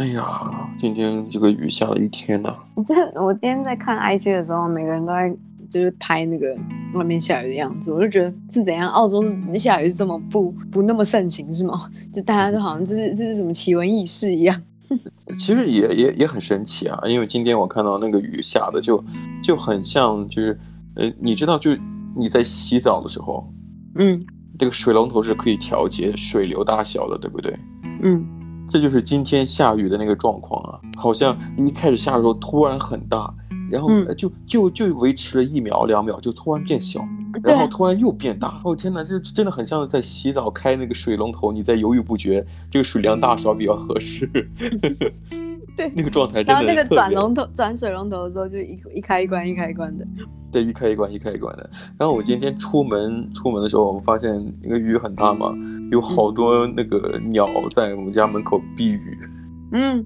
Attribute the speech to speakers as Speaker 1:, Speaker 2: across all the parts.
Speaker 1: 哎呀，今天这个雨下了一天呐、啊！
Speaker 2: 这我今天在看 IG 的时候，每个人都在就是拍那个外面下雨的样子，我就觉得是怎样？澳洲下雨是这么不不那么盛行是吗？就大家都好像这是这是什么奇闻异事一样。
Speaker 1: 其实也也也很神奇啊，因为今天我看到那个雨下的就就很像，就是呃，你知道，就你在洗澡的时候，
Speaker 2: 嗯，
Speaker 1: 这个水龙头是可以调节水流大小的，对不对？
Speaker 2: 嗯。
Speaker 1: 这就是今天下雨的那个状况啊，好像一开始下的时候突然很大，然后就就就维持了一秒两秒，就突然变小，然后突然又变大。哦天哪，这真的很像在洗澡开那个水龙头，你在犹豫不决，这个水量大少比较合适。
Speaker 2: 对，
Speaker 1: 那个状态真的。
Speaker 2: 然后那个转龙头、转水龙头的时候，就一一开一关，一开一关的。
Speaker 1: 对，一开一关，一开一关的。然后我今天 出门出门的时候，我发现那个雨很大嘛，有好多那个鸟在我们家门口避雨。
Speaker 2: 嗯，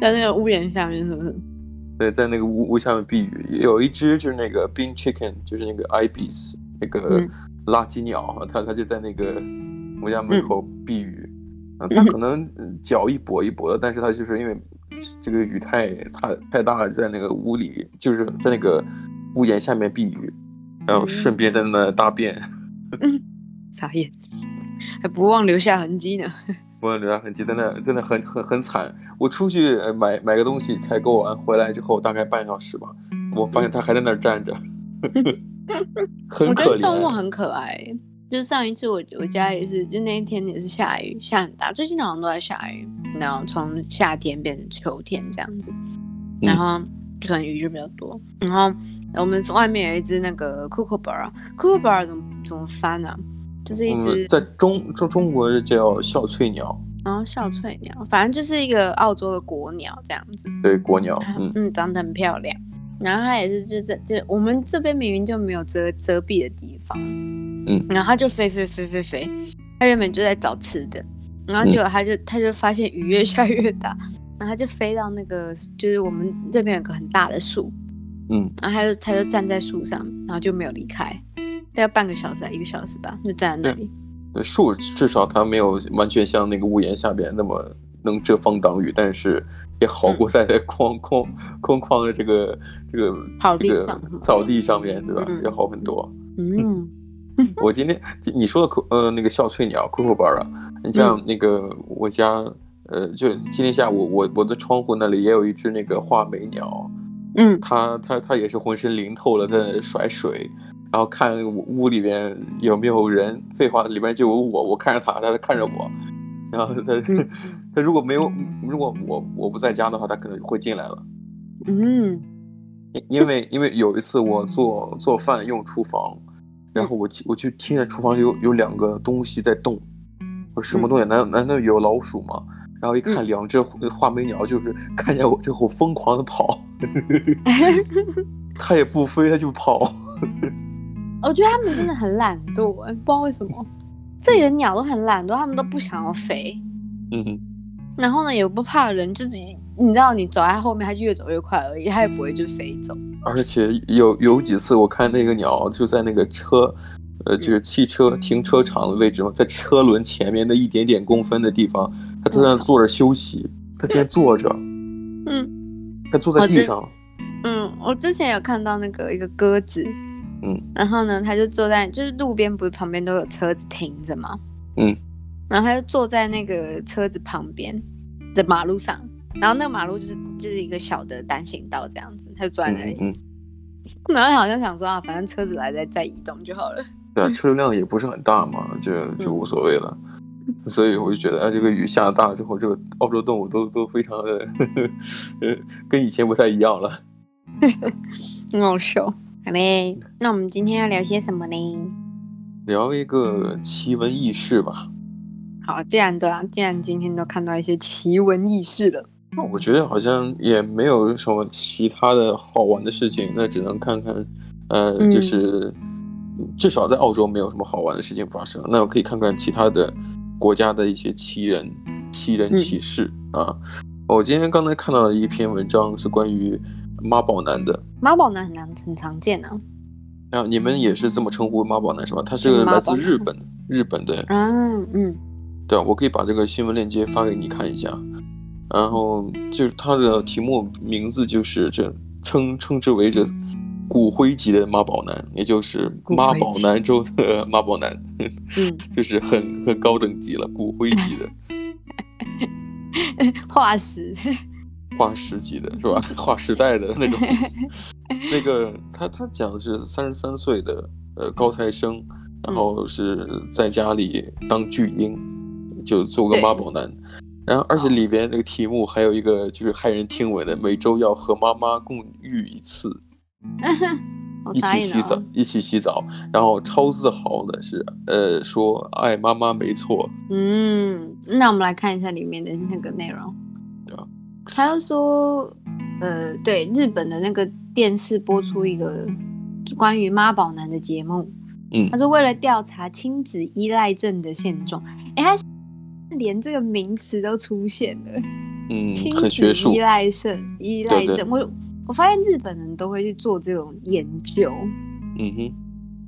Speaker 2: 在那个屋檐下面是不是？
Speaker 1: 对，在那个屋屋下面避雨。有一只就是那个 Bin Chicken，就是那个 Ibis 那个垃圾鸟，它它就在那个我们家门口避雨。嗯，它可能脚一跛一跛的，但是他就是因为这个雨太太太大了，在那个屋里，就是在那个屋檐下面避雨，然后顺便在那大便。
Speaker 2: 嗯，傻眼，还不忘留下痕迹呢。
Speaker 1: 不忘留下痕迹，真的真的很很很惨。我出去买买个东西，采购完回来之后，大概半小时吧，我发现他还在那儿站着，很可怜。
Speaker 2: 我觉得动物很可爱。就是上一次我我家也是，就那一天也是下雨，下很大，最近好像都在下雨，然后从夏天变成秋天这样子，然后可能雨就比较多。然后我们外面有一只那个 Kookaburra，Kookaburra 怎么怎么翻啊？就是一只、
Speaker 1: 嗯、在中中中国叫笑翠鸟，
Speaker 2: 然后笑翠鸟，反正就是一个澳洲的国鸟这样子。
Speaker 1: 对，国鸟，嗯
Speaker 2: 嗯，长得很漂亮。然后它也是就是就我们这边明明就没有遮遮蔽的地方。
Speaker 1: 嗯，
Speaker 2: 然后他就飞飞飞飞飞，他原本就在找吃的，然后结果他就、嗯、他就发现雨越下越大，然后他就飞到那个就是我们这边有个很大的树，
Speaker 1: 嗯，
Speaker 2: 然后他就他就站在树上，然后就没有离开，大概半个小时还一个小时吧，就站在那里。
Speaker 1: 树至少它没有完全像那个屋檐下边那么能遮风挡雨，但是也好过在空空空旷的这个这个
Speaker 2: 草地上
Speaker 1: 这个草地上面对吧？也好很多。
Speaker 2: 嗯。
Speaker 1: 我今天你说的可呃那个笑翠鸟 Kookaburra，你像那个我家、嗯、呃就今天下午我我的窗户那里也有一只那个画眉鸟，
Speaker 2: 嗯，
Speaker 1: 它它它也是浑身淋透了在那甩水，然后看屋里边有没有人，废话里边就有我，我看着它，它在看着我，然后它 它如果没有如果我我不在家的话，它可能会进来了，
Speaker 2: 嗯，
Speaker 1: 因为因为有一次我做做饭用厨房。然后我我就听见厨房里有有两个东西在动，我说什么东西？难难道有老鼠吗？然后一看，两只画眉鸟就是看见我之后疯狂的跑，它也不飞，它就跑。
Speaker 2: 我觉得它们真的很懒惰，不知道为什么，这里的鸟都很懒惰，它们都不想要飞。
Speaker 1: 嗯哼。
Speaker 2: 然后呢，也不怕人，就是你知道，你走在后面，它就越走越快而已，它也不会就飞走。
Speaker 1: 而且有有几次，我看那个鸟就在那个车，呃，就是汽车停车场的位置嘛，在车轮前面的一点点公分的地方，它在那坐着休息。它竟然坐着，
Speaker 2: 嗯，
Speaker 1: 它坐在地上。
Speaker 2: 嗯，我之前有看到那个一个鸽子，
Speaker 1: 嗯，
Speaker 2: 然后呢，它就坐在就是路边，不是旁边都有车子停着吗？
Speaker 1: 嗯，
Speaker 2: 然后它就坐在那个车子旁边的马路上。然后那个马路就是就是一个小的单行道这样子，他就坐在那里。
Speaker 1: 嗯，
Speaker 2: 然后好像想说啊，反正车子来再再移动就好了。
Speaker 1: 对啊，车流量也不是很大嘛，就就无所谓了。嗯、所以我就觉得，啊，这个雨下大之后，这个澳洲动物都都非常的呵呵，呃，跟以前不太一样了。
Speaker 2: 很好笑。好嘞，那我们今天要聊些什么呢？
Speaker 1: 聊一个奇闻异事吧。
Speaker 2: 好，既然对啊，既然今天都看到一些奇闻异事了。
Speaker 1: 我觉得好像也没有什么其他的好玩的事情，那只能看看，呃，嗯、就是至少在澳洲没有什么好玩的事情发生。那我可以看看其他的国家的一些奇人、奇人奇事、嗯、啊。我今天刚才看到了一篇文章，是关于妈宝男的。
Speaker 2: 妈宝男很难很常见呢、啊。
Speaker 1: 啊，你们也是这么称呼妈宝男是吧？他是来自日本，日本的。
Speaker 2: 嗯嗯。
Speaker 1: 对，我可以把这个新闻链接发给你看一下。然后就是它的题目名字就是这称称之为这骨灰级的妈宝男，也就是妈宝男中的 妈宝男，嗯，就是很很高等级了，骨灰级的，
Speaker 2: 化石，
Speaker 1: 化石级的是吧？划时代的那种。那个他他讲的是三十三岁的呃高材生，然后是在家里当巨婴，就做个妈宝男。然后而且里边那个题目还有一个就是骇人听闻的，每周要和妈妈共浴一次，一起洗澡，一起洗澡。然后超自豪的是呃说爱妈妈没错。
Speaker 2: 嗯，那我们来看一下里面的那个内容。对啊他又说，呃，对，日本的那个电视播出一个关于妈宝男的节目，
Speaker 1: 嗯，
Speaker 2: 他说为了调查亲子依赖症的现状，哎，他连这个名词都出现了，
Speaker 1: 嗯，
Speaker 2: 亲子依赖症，依赖症，我我发现日本人都会去做这种研究，
Speaker 1: 嗯哼，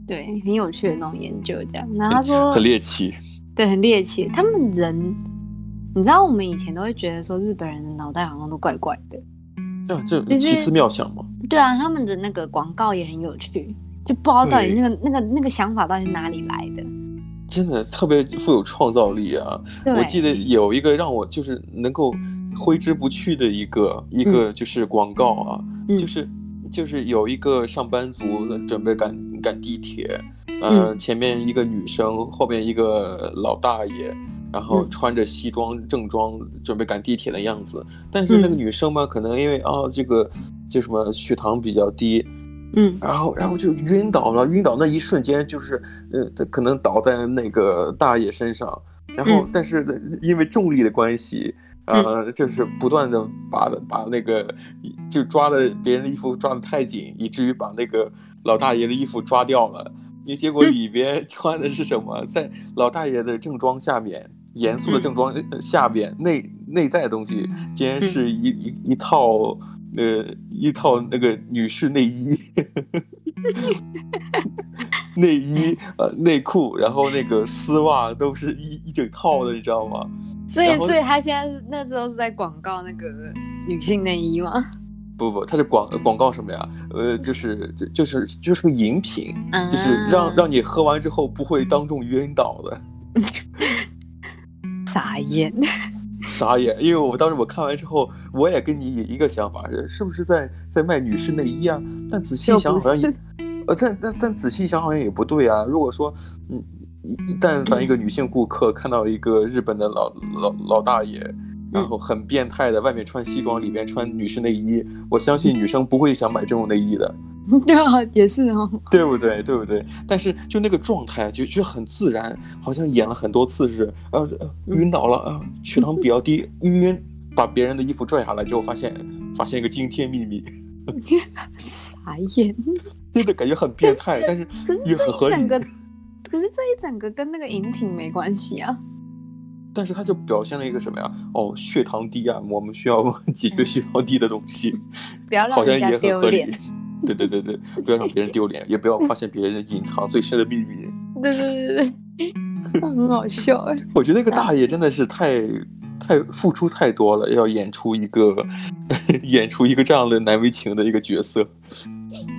Speaker 2: 对，很有趣的那种研究，这样，然后他说
Speaker 1: 很猎奇，
Speaker 2: 对，很猎奇，他们人。你知道我们以前都会觉得说日本人的脑袋好像都怪怪的，
Speaker 1: 对啊，这奇思妙想嘛。
Speaker 2: 对啊，他们的那个广告也很有趣，就不知道到底那个那个那个想法到底是哪里来的。
Speaker 1: 真的特别富有创造力啊！我记得有一个让我就是能够挥之不去的一个、嗯、一个就是广告啊，嗯、就是就是有一个上班族准备赶赶地铁，呃、嗯，前面一个女生，后边一个老大爷。然后穿着西装正装准备赶地铁的样子，但是那个女生嘛，可能因为啊这个就什么血糖比较低，
Speaker 2: 嗯，
Speaker 1: 然后然后就晕倒了，晕倒那一瞬间就是呃可能倒在那个大爷身上，然后但是因为重力的关系，呃就是不断的把把那个就抓的别人的衣服抓的太紧，以至于把那个老大爷的衣服抓掉了。你结果里边 穿的是什么？在老大爷的正装下面，严肃的正装下边，内内在的东西，竟然是一一一套呃一套那个女士内衣，内衣呃内裤，然后那个丝袜都是一一整套的，你知道吗？
Speaker 2: 所以，所以他现在那时候是在广告那个女性内衣吗？
Speaker 1: 不不，他是广广告什么呀？呃，就是就就是就是个饮品，就是让让你喝完之后不会当众晕倒的。
Speaker 2: 傻眼，
Speaker 1: 傻眼！因为我当时我看完之后，我也跟你一个想法，是不是在在卖女士内衣啊？但仔细一想，好像也，呃，但但但仔细一想，好像也不对啊。如果说，嗯，但凡一个女性顾客看到一个日本的老老老大爷。然后很变态的，外面穿西装，里面穿女士内衣。我相信女生不会想买这种内衣的。
Speaker 2: 对啊，也是哦，
Speaker 1: 对不对？对不对？但是就那个状态，就就很自然，好像演了很多次是，呃，晕倒了啊，血糖比较低，晕，把别人的衣服拽下来之后，发现发现一个惊天秘密，
Speaker 2: 傻眼，
Speaker 1: 真的感觉很变态，但是也很合理。
Speaker 2: 可是这一整个跟那个饮品没关系啊。
Speaker 1: 但是他就表现了一个什么呀？哦，血糖低啊，我们需要 解决血糖低的东西，
Speaker 2: 不要让人家丢脸。
Speaker 1: 对对对对，不要让别人丢脸，也不要发现别人隐藏最深的秘密。
Speaker 2: 对对对对，很好笑哎。
Speaker 1: 我觉得那个大爷真的是太太付出太多了，要演出一个演出一个这样的难为情的一个角色。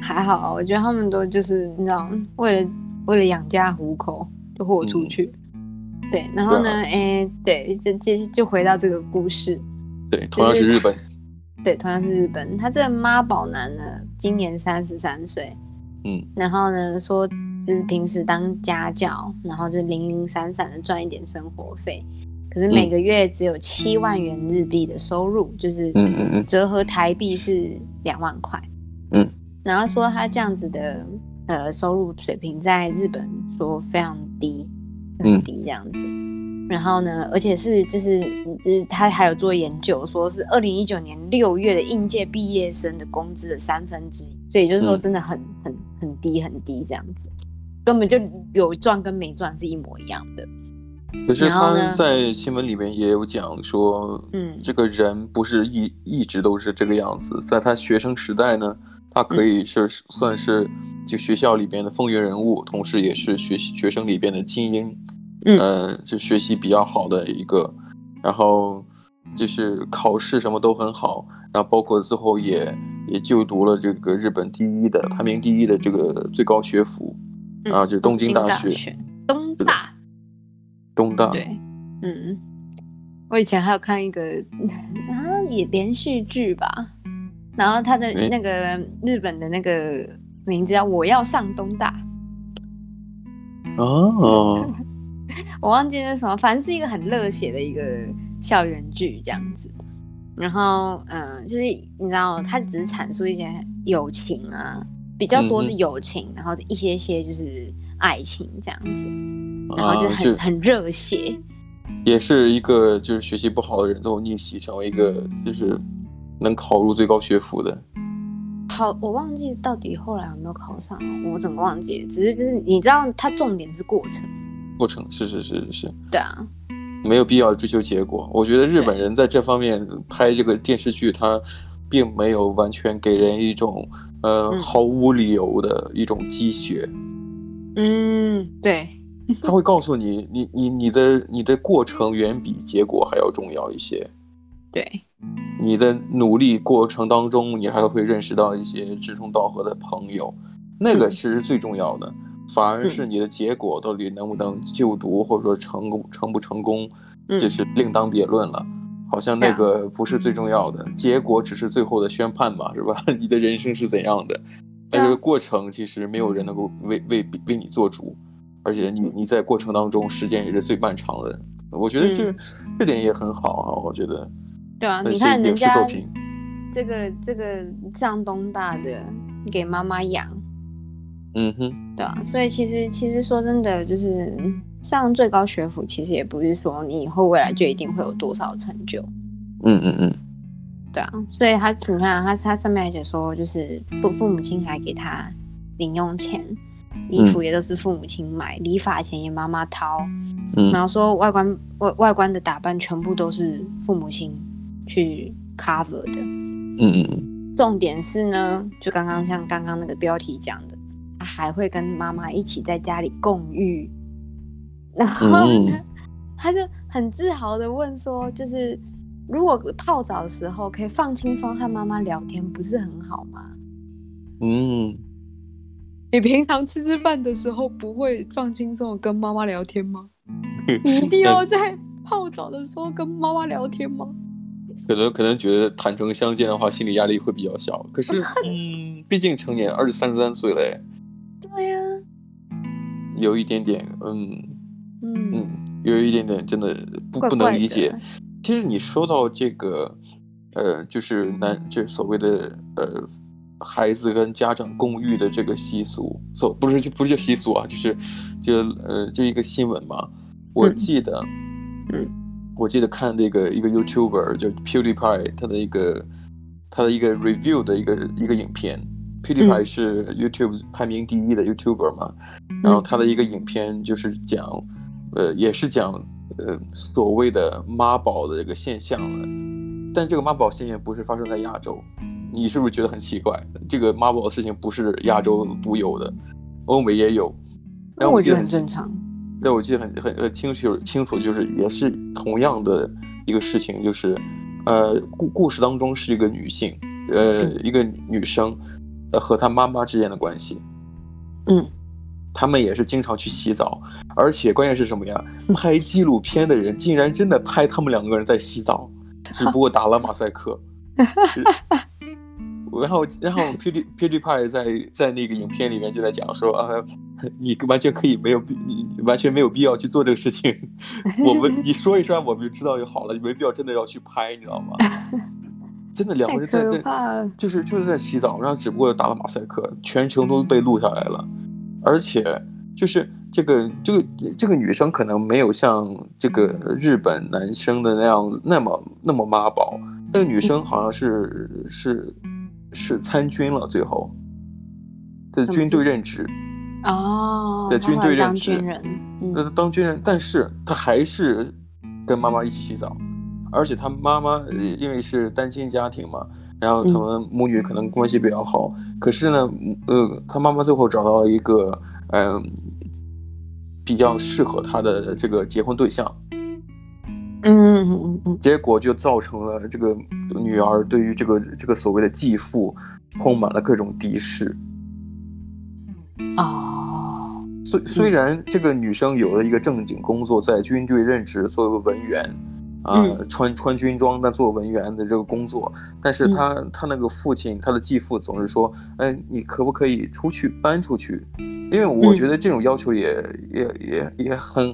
Speaker 2: 还好，我觉得他们都就是你知道，为了为了养家糊口，就豁出去。嗯对，然后呢？哎、欸，对，就就就回到这个故事。
Speaker 1: 对，同样是日本。
Speaker 2: 对，同样是日本。他这个妈宝男呢，今年三十三岁。
Speaker 1: 嗯。
Speaker 2: 然后呢，说就是平时当家教，然后就零零散散的赚一点生活费，可是每个月只有七万元日币的收入，嗯、就是嗯嗯嗯，折合台币是两万块。
Speaker 1: 嗯。
Speaker 2: 然后说他这样子的呃收入水平在日本说非常低。很低这样子，嗯，然后呢，而且是就是就是他还有做研究，说是二零一九年六月的应届毕业生的工资的三分之一，所以就是说真的很，嗯，很很低很低这样子，根本就有赚跟没赚是一模一样的。
Speaker 1: 可是他在新闻里面也有讲说，嗯，这个人不是一一直都是这个样子，在他学生时代呢，他可以是，嗯，算是就学校里边的风云人物，同时也是学学生里边的精英。嗯，就学习比较好的一个，然后，就是考试什么都很好，然后包括最后也也就读了这个日本第一的排名第一的这个最高学府，嗯、啊，就东京大学，
Speaker 2: 东大，
Speaker 1: 东大，
Speaker 2: 对，嗯，我以前还有看一个 啊，也连续剧吧，然后他的那个日本的那个名字叫《我要上东大》，
Speaker 1: 哦，
Speaker 2: 我忘记是什么，反正是一个很热血的一个。校园剧这样子，然后嗯、呃，就是你知道，他只是阐述一些友情啊，比较多是友情，嗯、然后一些些就是爱情这样子，然后就很、很热血，
Speaker 1: 也是一个就是学习不好的人最后逆袭成为一个就是能考入最高学府的。
Speaker 2: 好，我忘记到底后来有没有考上，我整个忘记了，只是就是你知道，它重点是过程，
Speaker 1: 过程是是是是
Speaker 2: 是，对啊。
Speaker 1: 没有必要追求结果。我觉得日本人在这方面拍这个电视剧，他并没有完全给人一种呃毫无理由的一种鸡血。
Speaker 2: 嗯，对。
Speaker 1: 他会告诉你，你你你的你的过程远比结果还要重要一些。
Speaker 2: 对。
Speaker 1: 你的努力过程当中，你还会认识到一些志同道合的朋友，那个其实最重要的。反而是你的结果到底能不能就读，或者说成功成不成功，这是另当别论了。好像那个不是最重要的，结果只是最后的宣判嘛，是吧？你的人生是怎样的？但这个过程其实没有人能够为为为你做主，而且你你在过程当中时间也是最漫长的。我觉得这这点也很好啊，我觉得。
Speaker 2: 对啊，你看人家这个这个上东大的给妈妈养。
Speaker 1: 嗯哼，
Speaker 2: 对啊，所以其实其实说真的，就是上最高学府，其实也不是说你以后未来就一定会有多少成就。
Speaker 1: 嗯嗯嗯，
Speaker 2: 对啊，所以他你看他他上面还写说，就是不父母亲还给他零用钱，衣服也都是父母亲买，理发钱也妈妈掏，嗯，然后说外观外外观的打扮全部都是父母亲去 cover 的。
Speaker 1: 嗯嗯嗯，
Speaker 2: 重点是呢，就刚刚像刚刚那个标题讲的。他还会跟妈妈一起在家里共浴，然后呢，嗯、他就很自豪的问说：“就是如果泡澡的时候可以放轻松和妈妈聊天，不是很好吗？”
Speaker 1: 嗯，
Speaker 2: 你平常吃吃饭的时候不会放轻松跟妈妈聊天吗？你一定要在泡澡的时候跟妈妈聊天吗？
Speaker 1: 可能可能觉得坦诚相见的话，心理压力会比较小。可是，嗯，毕竟成年二十三三岁了。
Speaker 2: 对呀，
Speaker 1: 有一点点，嗯嗯嗯，有一点点真的不不能理解。其实你说到这个，呃，就是男，就是所谓的呃，孩子跟家长共浴的这个习俗，所不是就不是习俗啊，就是就呃这一个新闻嘛。我记得，嗯，我记得看那个一个 YouTuber 叫 PewDiePie，他的一个他的一个 review 的一个一个影片。PewDiePie 是 YouTube 排名第一的 YouTuber 嘛，嗯、然后他的一个影片就是讲，呃，也是讲呃所谓的妈宝的这个现象了，但这个妈宝现象不是发生在亚洲，你是不是觉得很奇怪？这个妈宝的事情不是亚洲独有的，欧美也有，然后我觉得很正常，对，我记得很很很清楚清楚，就是也是同样的一个事情，就是呃故故事当中是一个女性，呃一个女生。呃，和他妈妈之间的关系，
Speaker 2: 嗯，
Speaker 1: 他们也是经常去洗澡，而且关键是什么呀？拍纪录片的人竟然真的拍他们两个人在洗澡，只不过打了马赛克。然后，然后 PewDiePie 在在那个影片里面就在讲说啊，你完全可以没有必，你完全没有必要去做这个事情。我们你说一说，我们就知道就好了，你没必要真的要去拍，你知道吗？真的两个人在在，就是就是在洗澡，然后只不过打了马赛克，全程都被录下来了，而且就是这个这个这个女生可能没有像这个日本男生的那样子那么那么妈宝，那个女生好像是是是参军了，最后在军队任职
Speaker 2: 哦，
Speaker 1: 在军队任职，
Speaker 2: 那
Speaker 1: 当军人，但是他还是跟妈妈一起洗澡。而且他妈妈因为是单亲家庭嘛，然后他们母女可能关系比较好。嗯、可是呢，呃，他妈妈最后找到了一个嗯、呃、比较适合他的这个结婚对象。
Speaker 2: 嗯嗯嗯嗯，
Speaker 1: 结果就造成了这个女儿对于这个这个所谓的继父充满了各种敌视。
Speaker 2: 哦，
Speaker 1: 虽虽然这个女生有了一个正经工作，在军队任职作为文员。啊、呃，穿穿军装但做文员的这个工作，但是他、嗯、他那个父亲，他的继父总是说，哎，你可不可以出去搬出去？因为我觉得这种要求也、嗯、也也也很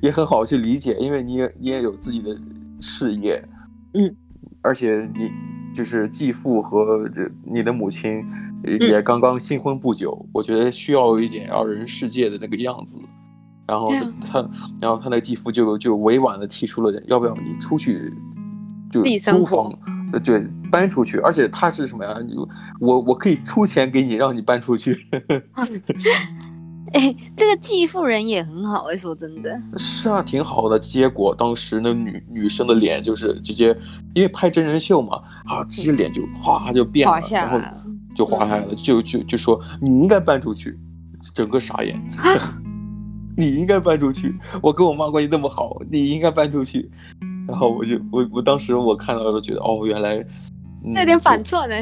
Speaker 1: 也很好去理解，因为你也你也有自己的事业，
Speaker 2: 嗯，
Speaker 1: 而且你就是继父和这你的母亲也刚刚新婚不久，嗯、我觉得需要一点二人世界的那个样子。然后他，嗯、然后他那个继父就就委婉的提出了，要不要你出去，就租房，对，搬出去。而且他是什么呀？我我可以出钱给你，让你搬出去。
Speaker 2: 哎，这个继父人也很好哎，说真的。
Speaker 1: 是啊，挺好的。结果当时那女女生的脸就是直接，因为拍真人秀嘛，啊，直接脸就哗就变了，然后就滑下来了，就就就说你应该搬出去，整个傻眼。你应该搬出去，我跟我妈关系那么好，你应该搬出去。然后我就我我当时我看到了，觉得哦，原来
Speaker 2: 那、嗯、点反串呢，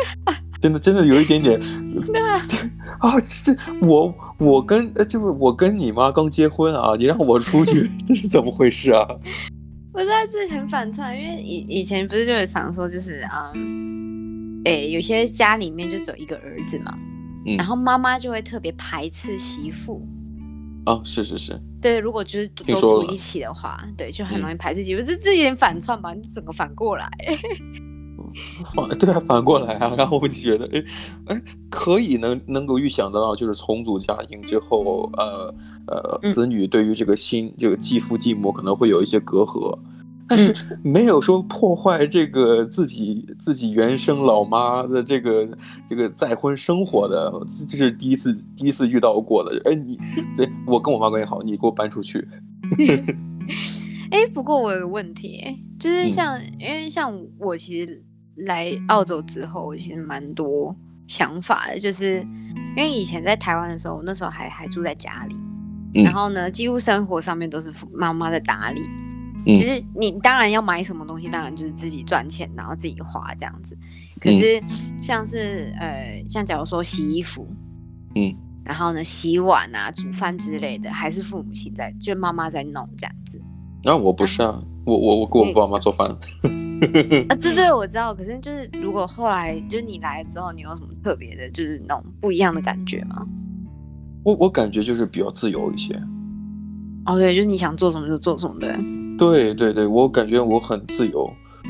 Speaker 1: 真的真的有一点点。
Speaker 2: 那
Speaker 1: 啊，这我我跟就是我跟你妈刚结婚啊，你让我出去，这是怎么回事啊？
Speaker 2: 我实在是很反串，因为以以前不是就有常说，就是嗯，哎，有些家里面就只有一个儿子嘛，嗯、然后妈妈就会特别排斥媳妇。
Speaker 1: 啊，是是是，
Speaker 2: 对，如果就是都住一起的话，对，就很容易排斥几个，这这有点反串吧？你整个反过来，
Speaker 1: 反 对啊，反过来啊，然后我就觉得，哎哎，可以能能够预想得到，就是重组家庭之后，呃呃，子女对于这个新、嗯、这个继父继母可能会有一些隔阂。但是没有说破坏这个自己自己原生老妈的这个这个再婚生活的，这是第一次第一次遇到过的。哎，你 对我跟我妈关系好，你给我搬出去。
Speaker 2: 哎，不过我有个问题，就是像、嗯、因为像我其实来澳洲之后，我其实蛮多想法的，就是因为以前在台湾的时候，那时候还还住在家里，嗯、然后呢，几乎生活上面都是妈妈在打理。就是你当然要买什么东西，当然就是自己赚钱，然后自己花这样子。可是像是呃，像假如说洗衣服，
Speaker 1: 嗯，
Speaker 2: 然后呢洗碗啊、煮饭之类的，还是父母亲在，就妈妈在弄这样子。
Speaker 1: 那、啊、我不是啊，啊我我我给我爸妈做饭。
Speaker 2: 啊，对对，我知道。可是就是如果后来就是你来了之后，你有什么特别的，就是那种不一样的感觉吗？
Speaker 1: 我我感觉就是比较自由一些。
Speaker 2: 哦，对，就是你想做什么就做什么，对。
Speaker 1: 对对对，我感觉我很自由，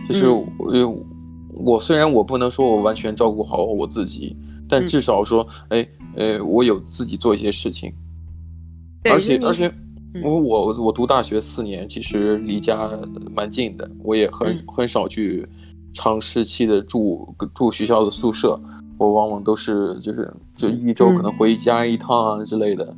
Speaker 1: 就是我、嗯、我虽然我不能说我完全照顾好我自己，但至少说，哎、嗯，呃，我有自己做一些事情，而且而且，我我我读大学四年，其实离家蛮近的，我也很、嗯、很少去长时期的住住学校的宿舍，我往往都是就是就一周可能回家一趟啊之类的。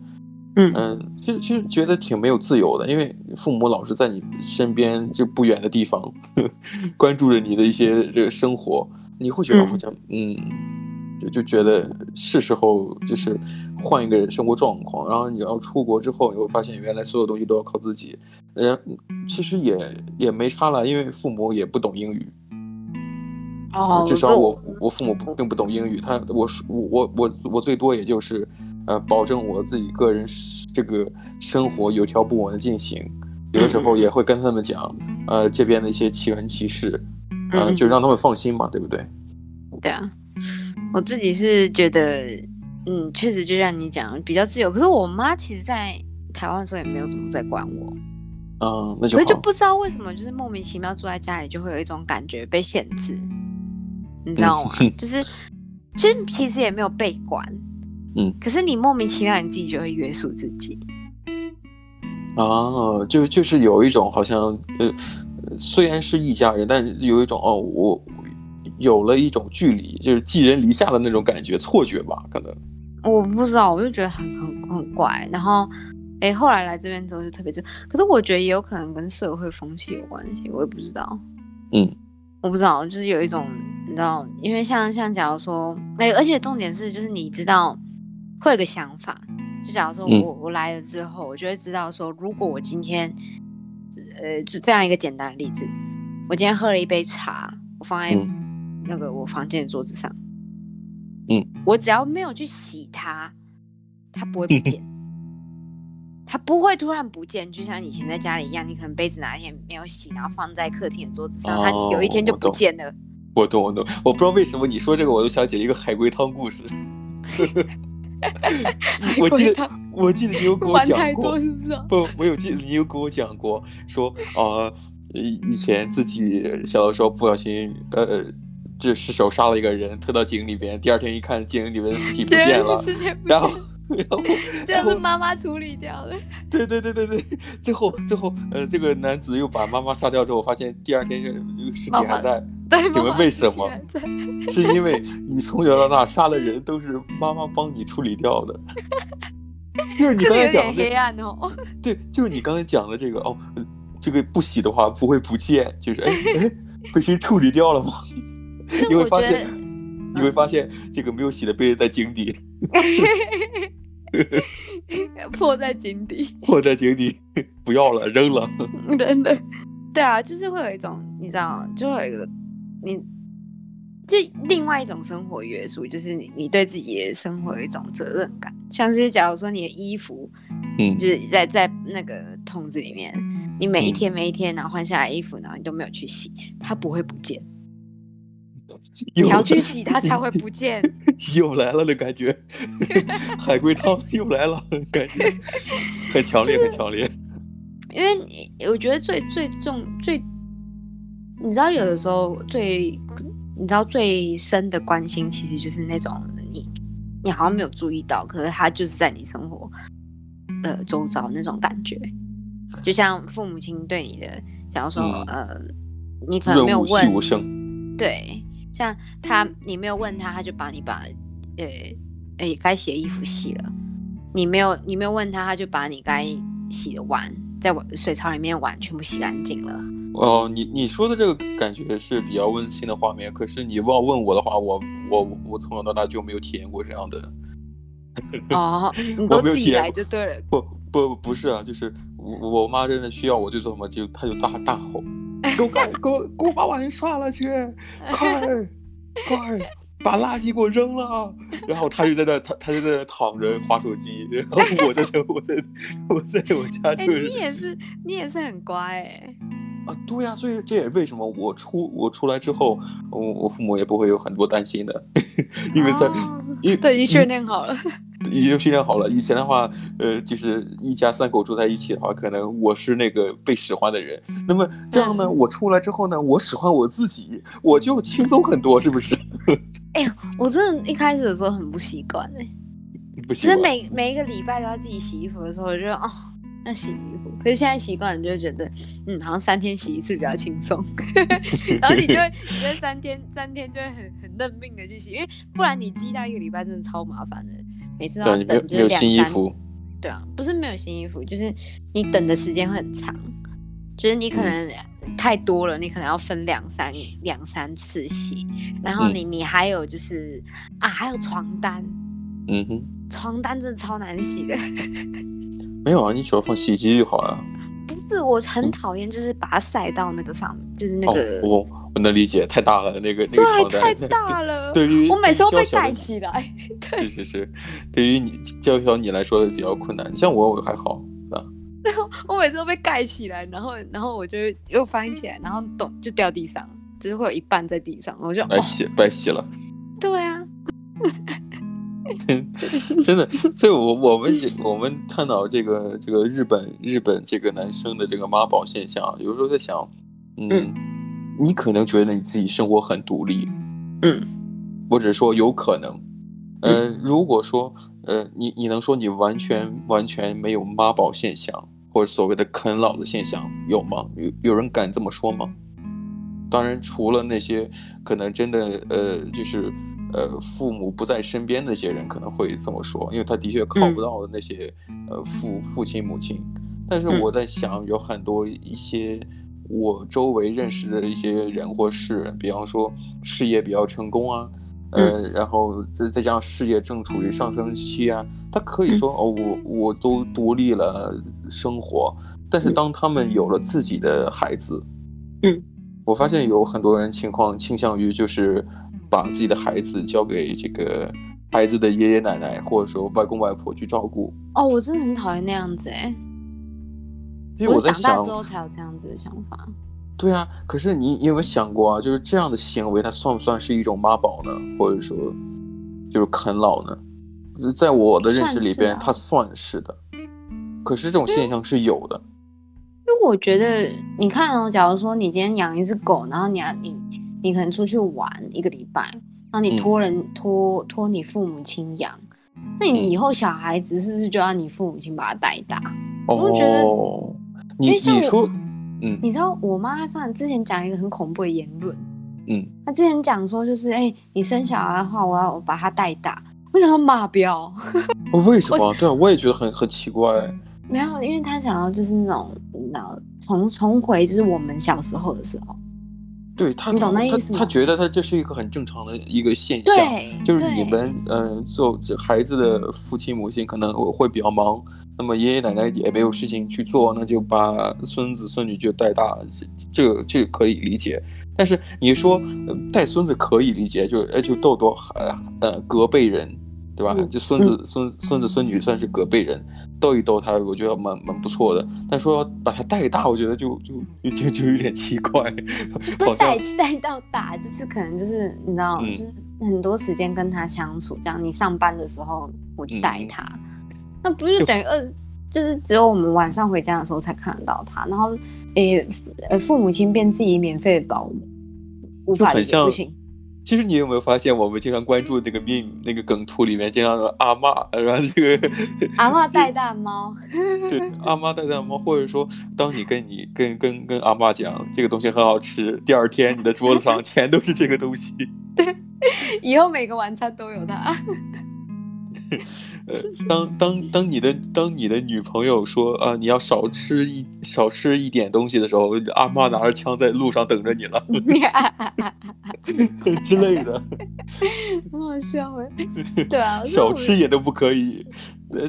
Speaker 2: 嗯
Speaker 1: 嗯，其实其实觉得挺没有自由的，因为父母老是在你身边就不远的地方呵呵 关注着你的一些这个生活，你会觉得好像嗯，嗯，就就觉得是时候就是换一个生活状况，然后你要出国之后，你会发现原来所有东西都要靠自己，嗯，其实也也没差了，因为父母也不懂英语，
Speaker 2: 哦，
Speaker 1: 至少我我父母并不懂英语，他我我我我最多也就是。呃，保证我自己个人这个生活有条不紊的进行，有的时候也会跟他们讲，呃，这边的一些奇闻奇事，呃，就让他们放心嘛，对不对？
Speaker 2: 对啊，我自己是觉得，嗯，确实就像你讲，比较自由。可是我妈其实，在台湾的时候也没有怎么在管我，
Speaker 1: 嗯，那就好。
Speaker 2: 我就不知道为什么，就是莫名其妙住在家里，就会有一种感觉被限制，你知道吗？嗯、就是，其实其实也没有被管。
Speaker 1: 嗯，
Speaker 2: 可是你莫名其妙，你自己就会约束自己
Speaker 1: 啊，就就是有一种好像呃，虽然是一家人，但是有一种哦，我有了一种距离，就是寄人篱下的那种感觉，错觉吧？可能
Speaker 2: 我不知道，我就觉得很很很怪。然后，哎，后来来这边之后就特别这，可是我觉得也有可能跟社会风气有关系，我也不知道。
Speaker 1: 嗯，
Speaker 2: 我不知道，就是有一种你知道，因为像像假如说，哎，而且重点是，就是你知道。会有个想法，就假如说我、嗯、我来了之后，我就会知道说，如果我今天呃，就非常一个简单的例子，我今天喝了一杯茶，我放在那个我房间的桌子上，
Speaker 1: 嗯，
Speaker 2: 我只要没有去洗它，它不会不见，它不会突然不见，就像以前在家里一样，你可能杯子哪一天没有洗，然后放在客厅的桌子上，它有一天就不见了。
Speaker 1: 我懂，我懂，我不知道为什么你说这个，我就想起一个海龟汤故事。我记得，我记得你有跟我讲过，
Speaker 2: 是不是、啊？
Speaker 1: 不，我有记得你有跟我讲过，说啊、呃，以前自己小的时候不小心，呃，就失手杀了一个人，推到井里边，第二天一看，井里面的尸体不 见了，然后。然后，
Speaker 2: 这是妈妈处理掉的。
Speaker 1: 对对对对对，最后最后，呃，这个男子又把妈妈杀掉之后，发现第二天这个尸体还在。
Speaker 2: 对，
Speaker 1: 请问为什么？是因为你从小到大杀的人都是妈妈帮你处理掉的。就是你刚才讲的
Speaker 2: 黑暗哦。
Speaker 1: 对，就是你刚才讲的这个哦，这个不洗的话不会不见，就是哎哎，被谁处理掉了吗？你会发现，你会发现这个没有洗的杯子在井底。
Speaker 2: 破在井底，
Speaker 1: 破在井底，不要了，扔了，
Speaker 2: 扔了。对啊，就是会有一种，你知道，就会有一个，你就另外一种生活约束，就是你你对自己的生活有一种责任感。像是假如说你的衣服，嗯，就是在在那个桶子里面，你每一天每一天，然后换下来衣服，然后你都没有去洗，它不会不见。你要去洗它才会不见，
Speaker 1: 又来了的感觉，海龟汤又来了，感觉很强烈，很强烈。
Speaker 2: 因为我觉得最最重最，你知道有的时候最你知道最深的关心，其实就是那种你你好像没有注意到，可是他就是在你生活呃周遭那种感觉，就像父母亲对你的，假如说、嗯、呃你可能没有问，对。像他，你没有问他，他就把你把，呃，诶，该洗的衣服洗了。你没有，你没有问他，他就把你该洗的碗在碗水槽里面碗全部洗干净了。
Speaker 1: 哦，你你说的这个感觉是比较温馨的画面。可是你要问我的话，我我我从小到大就没有体验过这样的。
Speaker 2: 哦，你都自己来就对了。
Speaker 1: 不不不是啊，就是我我妈真的需要我就做什么，就她就大大吼。给我给我给我把碗刷了去，快快把垃圾给我扔了。然后她就在那，他他就在那躺着划手机。然后我在这，我在我在我家就。
Speaker 2: 哎，你也是你也是很乖哎。
Speaker 1: 啊，对呀，所以这也为什么我出我出来之后，我我父母也不会有很多担心的，因为在、哦、因为
Speaker 2: 都已经训练好了。
Speaker 1: 已经训练好了。以前的话，呃，就是一家三口住在一起的话，可能我是那个被使唤的人。那么这样呢，嗯、我出来之后呢，我使唤我自己，我就轻松很多，是不是？
Speaker 2: 哎呀，我真的一开始的时候很不习惯哎，
Speaker 1: 不习惯。其实
Speaker 2: 每每一个礼拜都要自己洗衣服的时候，我觉得哦，要洗衣服。可是现在习惯了，就会觉得嗯，好像三天洗一次比较轻松。然后你就会你觉得三天三天就会很很认命的去洗，因为不然你积到一个礼拜真的超麻烦的。每次都要等，就是两三，对啊，不是没有新衣服，就是你等的时间会很长，就是你可能太多了，你可能要分两三两三次洗，然后你你还有就是啊，还有床单，
Speaker 1: 嗯哼，
Speaker 2: 床单真的超难洗的，
Speaker 1: 没有啊，你只要放洗衣机就好了。
Speaker 2: 不是，我很讨厌，就是把它晒到那个上面，就是那个。
Speaker 1: 哦我能理解，太大了，那个那个床单
Speaker 2: 太大了。
Speaker 1: 对于
Speaker 2: 我每次都被盖起来。
Speaker 1: 对是是是，对于你娇小你来说比较困难，像我我还好啊。
Speaker 2: 我每次都被盖起来，然后然后我就又翻起来，然后咚就掉地上，就是会有一半在地上，我就
Speaker 1: 白洗白洗了。真的，所以我我们我们探讨这个这个日本日本这个男生的这个妈宝现象，有时候在想，嗯。嗯你可能觉得你自己生活很独立，
Speaker 2: 嗯，
Speaker 1: 或者说有可能，呃，如果说，呃，你你能说你完全完全没有妈宝现象，或者所谓的啃老的现象有吗？有有人敢这么说吗？当然，除了那些可能真的，呃，就是，呃，父母不在身边那些人可能会这么说，因为他的确靠不到那些，呃，父父亲母亲。但是我在想，有很多一些。我周围认识的一些人或事，比方说事业比较成功啊，呃，然后再再加上事业正处于上升期啊，他可以说、嗯、哦，我我都独立了生活，但是当他们有了自己的孩子，
Speaker 2: 嗯，
Speaker 1: 我发现有很多人情况倾向于就是把自己的孩子交给这个孩子的爷爷奶奶或者说外公外婆去照顾。
Speaker 2: 哦，我真的很讨厌那样子哎，
Speaker 1: 因为我在想，
Speaker 2: 长大之后才有这样子的想法。
Speaker 1: 对啊，可是你你有没有想过啊？就是这样的行为，它算不算是一种妈宝呢？或者说，就是啃老呢？在我的认识里边，它算是的。可是这种现象是有的。
Speaker 2: 因为我觉得，你看哦，假如说你今天养一只狗，然后你要你你可能出去玩一个礼拜，然后你托人托托你父母亲养，那你以后小孩子是不是就要你父母亲把他带大？我觉得，
Speaker 1: 你你说。嗯，
Speaker 2: 你知道我妈上之前讲一个很恐怖的言论，
Speaker 1: 嗯，
Speaker 2: 她之前讲说就是，哎、欸，你生小孩的话，我要我把他带大，为什么马标？
Speaker 1: 我为什么？对啊，我也觉得很很奇怪。
Speaker 2: 没有，因为他想要就是那种，那重重回就是我们小时候的时候。
Speaker 1: 对他，
Speaker 2: 你懂那意思吗？
Speaker 1: 他，他觉得他这是一个很正常的一个现象，就是你们嗯、呃，做这孩子的父亲母亲可能会比较忙。那么爷爷奶奶也没有事情去做，那就把孙子孙女就带大，这个这个可以理解。但是你说带孙子可以理解，就哎就豆豆呃呃隔辈人，对吧？就孙子孙孙子孙女算是隔辈人，逗一逗他，我觉得蛮蛮不错的。但说要把他带大，我觉得就就就就有点奇怪。
Speaker 2: 不 带带到大，就是可能就是你知道，就是很多时间跟他相处，这样你上班的时候我就带他。那不是等于二，就是只有我们晚上回家的时候才看得到他，然后，诶、欸，呃，父母亲变自己免费的保姆，无法理解，不行。
Speaker 1: 其实你有没有发现，我们经常关注那个 meme 那个梗图里面，经常有阿嬷，然后这个
Speaker 2: 阿嬷 带大猫，
Speaker 1: 对，阿嬷带大猫，或者说，当你跟你跟跟跟阿嬷讲这个东西很好吃，第二天你的桌子上全都是这个东西，
Speaker 2: 对，以后每个晚餐都有它。
Speaker 1: 呃，当当当你的当你的女朋友说啊，你要少吃一少吃一点东西的时候，阿妈拿着枪在路上等着你了，之类的，
Speaker 2: 很好笑哎，对啊，
Speaker 1: 少吃也都不可以，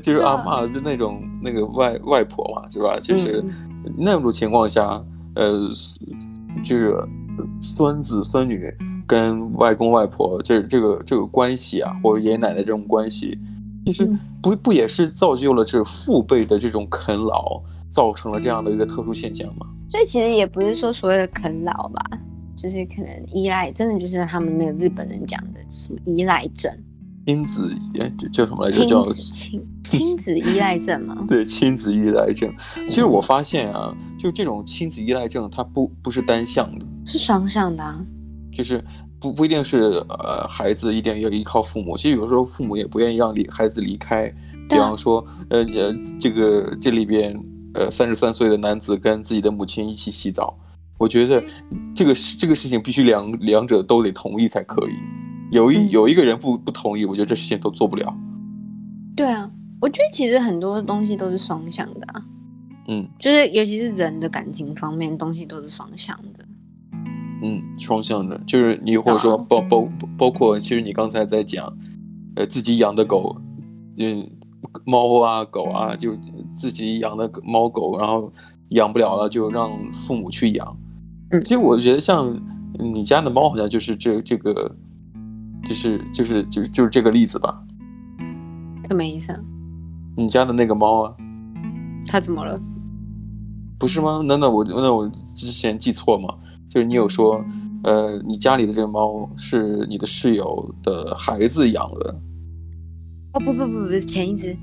Speaker 1: 就是阿妈就那种那个外外婆嘛，是吧？就是那种情况下，呃，就是孙子孙女跟外公外婆这这个这个关系啊，或者爷爷奶奶这种关系。其实不不也是造就了这父辈的这种啃老，造成了这样的一个特殊现象吗？
Speaker 2: 所以其实也不是说所谓的啃老吧，就是可能依赖，真的就是他们那个日本人讲的什么依赖症，
Speaker 1: 亲子哎叫什么来着？叫
Speaker 2: 亲亲子依赖症吗？
Speaker 1: 对，亲子依赖症。其实我发现啊，就这种亲子依赖症，它不不是单向的，
Speaker 2: 是双向的啊，
Speaker 1: 就是。不不一定是呃，孩子一定要依靠父母，其实有时候父母也不愿意让离孩子离开。比方说，呃呃，这个这里边呃三十三岁的男子跟自己的母亲一起洗澡，我觉得这个这个事情必须两两者都得同意才可以。有一有一个人不不同意，我觉得这事情都做不了。
Speaker 2: 对啊，我觉得其实很多东西都是双向的啊。
Speaker 1: 嗯，
Speaker 2: 就是尤其是人的感情方面，东西都是双向的。
Speaker 1: 嗯，双向的，就是你或者说包包包括，其实你刚才在讲，呃，自己养的狗，嗯，猫啊狗啊，就自己养的猫狗，然后养不了了，就让父母去养。
Speaker 2: 嗯，
Speaker 1: 其实我觉得像你家的猫，好像就是这这个，就是就是就是就是这个例子吧。
Speaker 2: 什么意思啊？
Speaker 1: 你家的那个猫啊？
Speaker 2: 它怎么了？
Speaker 1: 不是吗？难道我那我之前记错吗？就是你有说，呃，你家里的这个猫是你的室友的孩子养的？
Speaker 2: 哦不不不不是前一只，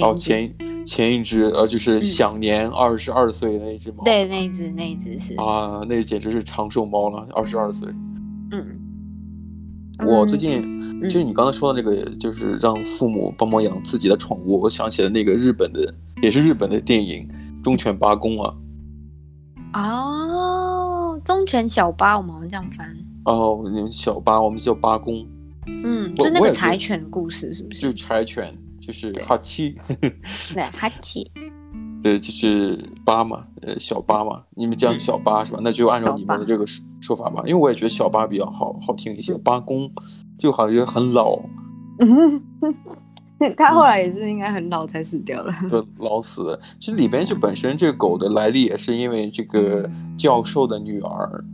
Speaker 1: 哦前前一只呃就是享年二十二岁的那一只猫。
Speaker 2: 对，那一只那一只是
Speaker 1: 啊，那简直是长寿猫了，二十二岁。
Speaker 2: 嗯，
Speaker 1: 我最近就是你刚才说的那个，就是让父母帮忙养自己的宠物，我想起了那个日本的，也是日本的电影《忠犬八公》啊。
Speaker 2: 哦。忠犬小八，我们好像这样翻
Speaker 1: 哦。你们小八，我们叫八公。
Speaker 2: 嗯，就那个柴犬故事是不是？
Speaker 1: 就柴犬，就是哈七。
Speaker 2: 对，哈七。
Speaker 1: 对，就是八嘛，呃，小八嘛。你们叫小八是吧？那就按照你们的这个说法吧。因为我也觉得小八比较好好听一些，八公就好像很老。
Speaker 2: 他后来也是应该很老才死掉了，
Speaker 1: 就老死了。其实里边就本身这个狗的来历也是因为这个教授的女儿，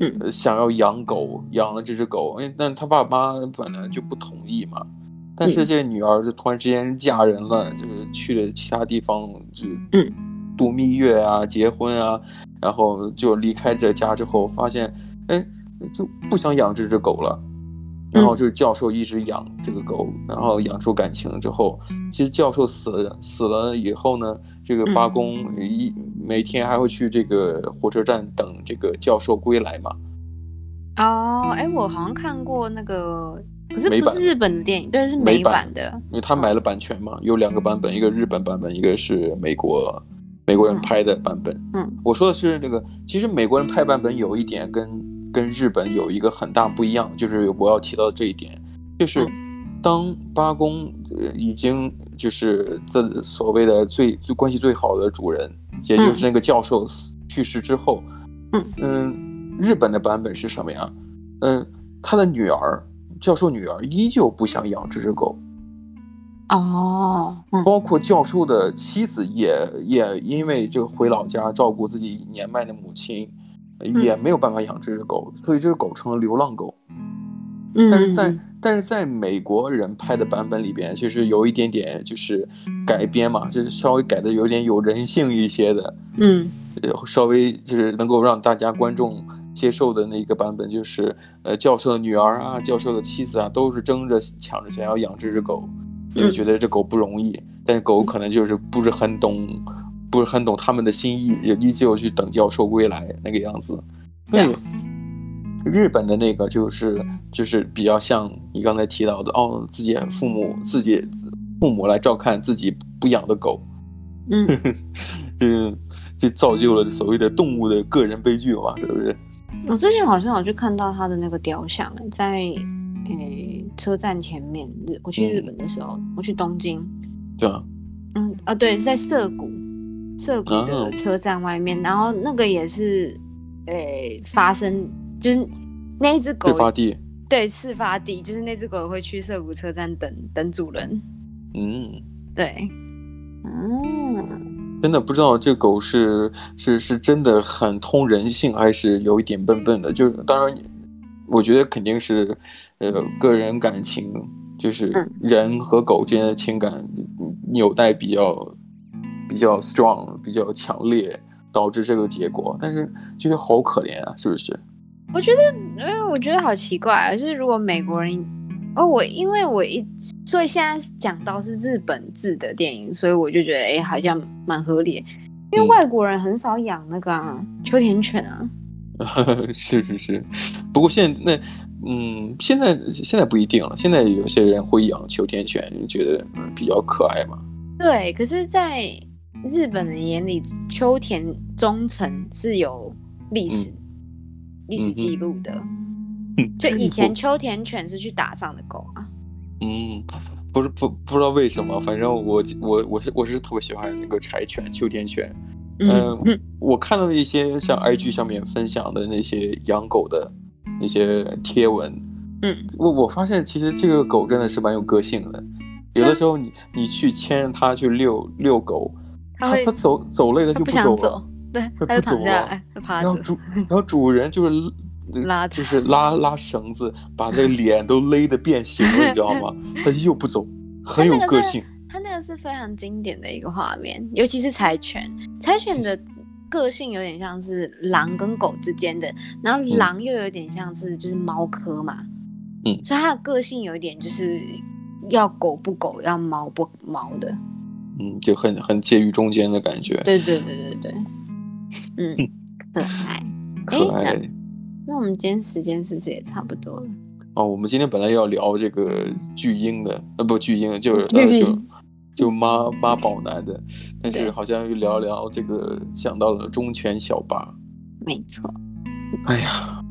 Speaker 1: 嗯，想要养狗，养了这只狗，哎，但他爸妈本来就不同意嘛。但是这个女儿就突然之间嫁人了，就是去了其他地方，就嗯，度蜜月啊，结婚啊，然后就离开这家之后，发现，哎，就不想养这只狗了。然后就是教授一直养这个狗，然后养出感情之后，其实教授死了死了以后呢，这个八公一每天还会去这个火车站等这个教授归来嘛。
Speaker 2: 哦，哎，我好像看过那个。可是不是日本的电影，对，是美版的，
Speaker 1: 因为他买了版权嘛，有两个版本，一个日本版本，一个是美国美国人拍的版本。嗯，我说的是那个，其实美国人拍版本有一点跟跟日本有一个很大不一样，就是我要提到这一点，就是当八公呃已经就是这所谓的最最关系最好的主人，也就是那个教授死去世之后，嗯嗯，日本的版本是什么呀？嗯，他的女儿。教授女儿依旧不想养这只狗，
Speaker 2: 哦，
Speaker 1: 包括教授的妻子也也因为这个回老家照顾自己年迈的母亲，也没有办法养这只狗，所以这只狗成了流浪狗。但是在但是在美国人拍的版本里边，其实有一点点就是改编嘛，就是稍微改的有点有人性一些的，嗯，稍微就是能够让大家观众。接受的那个版本就是，呃，教授的女儿啊，教授的妻子啊，都是争着抢着想要养这只狗，因为觉得这狗不容易，但是狗可能就是不是很懂，不是很懂他们的心意，也依旧去等教授归来那个样子。对，日本的那个就是就是比较像你刚才提到的，哦，自己父母自己父母来照看自己不养的狗，嗯，就就造就了所谓的动物的个人悲剧嘛，是不是？
Speaker 2: 我之前好像有去看到他的那个雕像，在诶、欸、车站前面。日我去日本的时候，嗯、我去东京，
Speaker 1: 对啊，
Speaker 2: 嗯啊对，在涩谷，涩谷的车站外面，啊、然后那个也是诶、欸、发生，就是那一只狗
Speaker 1: 事发地，
Speaker 2: 对，事发地就是那只狗会去涩谷车站等等主人，嗯，对，
Speaker 1: 嗯。真的不知道这狗是是是真的很通人性，还是有一点笨笨的。就当然，我觉得肯定是，呃，个人感情，就是人和狗之间的情感纽带比较比较 strong，比较强烈，导致这个结果。但是觉得好可怜啊，是不是？
Speaker 2: 我觉得，因为我觉得好奇怪啊，就是如果美国人。哦，我因为我一所以现在讲到是日本制的电影，所以我就觉得哎，好像蛮合理。因为外国人很少养那个、啊嗯、秋田犬啊。
Speaker 1: 是是是，不过现在那嗯，现在现在不一定了。现在有些人会养秋田犬，觉得比较可爱嘛。
Speaker 2: 对，可是，在日本人眼里，秋田忠诚是有历史、嗯、历史记录的。嗯。就以前秋田犬是去打仗的狗啊，
Speaker 1: 嗯，不是不不知道为什么，反正我我我是我是特别喜欢那个柴犬、秋田犬，嗯，嗯。我看到的一些像 IG 上面分享的那些养狗的那些贴文，嗯，我我发现其实这个狗真的是蛮有个性的，有的时候你你去牵着它去遛遛狗，它它走走累了就不走了，
Speaker 2: 走对，它就躺下来，趴着，
Speaker 1: 然后主然后主人就是。拉就是拉拉绳子，把这个脸都勒得变形了，你知道吗？他就又不走，很有个性。
Speaker 2: 他那个是非常经典的一个画面，尤其是柴犬。柴犬的个性有点像是狼跟狗之间的，然后狼又有点像是就是猫科嘛，嗯，所以它的个性有一点就是要狗不狗，要猫不猫的，
Speaker 1: 嗯，就很很介于中间的感觉。
Speaker 2: 对对对对对，嗯，可爱，
Speaker 1: 可爱。
Speaker 2: 那我们今天时间是不是也差不多了？
Speaker 1: 哦，我们今天本来要聊这个巨婴的，呃，不，巨婴就是呃，就就妈 妈宝男的，但是好像又聊聊这个，想到了忠犬小八。
Speaker 2: 没错。
Speaker 1: 哎呀，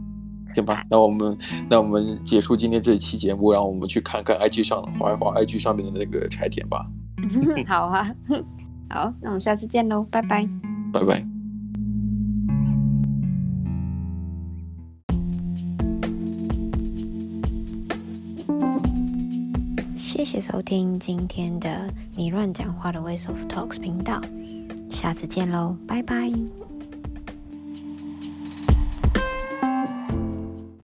Speaker 1: 行吧，那我们那我们结束今天这一期节目，让我们去看看 IG 上滑一滑 IG 上面的那个柴田吧。
Speaker 2: 好啊，好，那我们下次见喽，拜拜。
Speaker 1: 拜拜。
Speaker 2: 谢谢收听今天的你乱讲话的 Ways of Talks 频道，下次见喽，拜拜。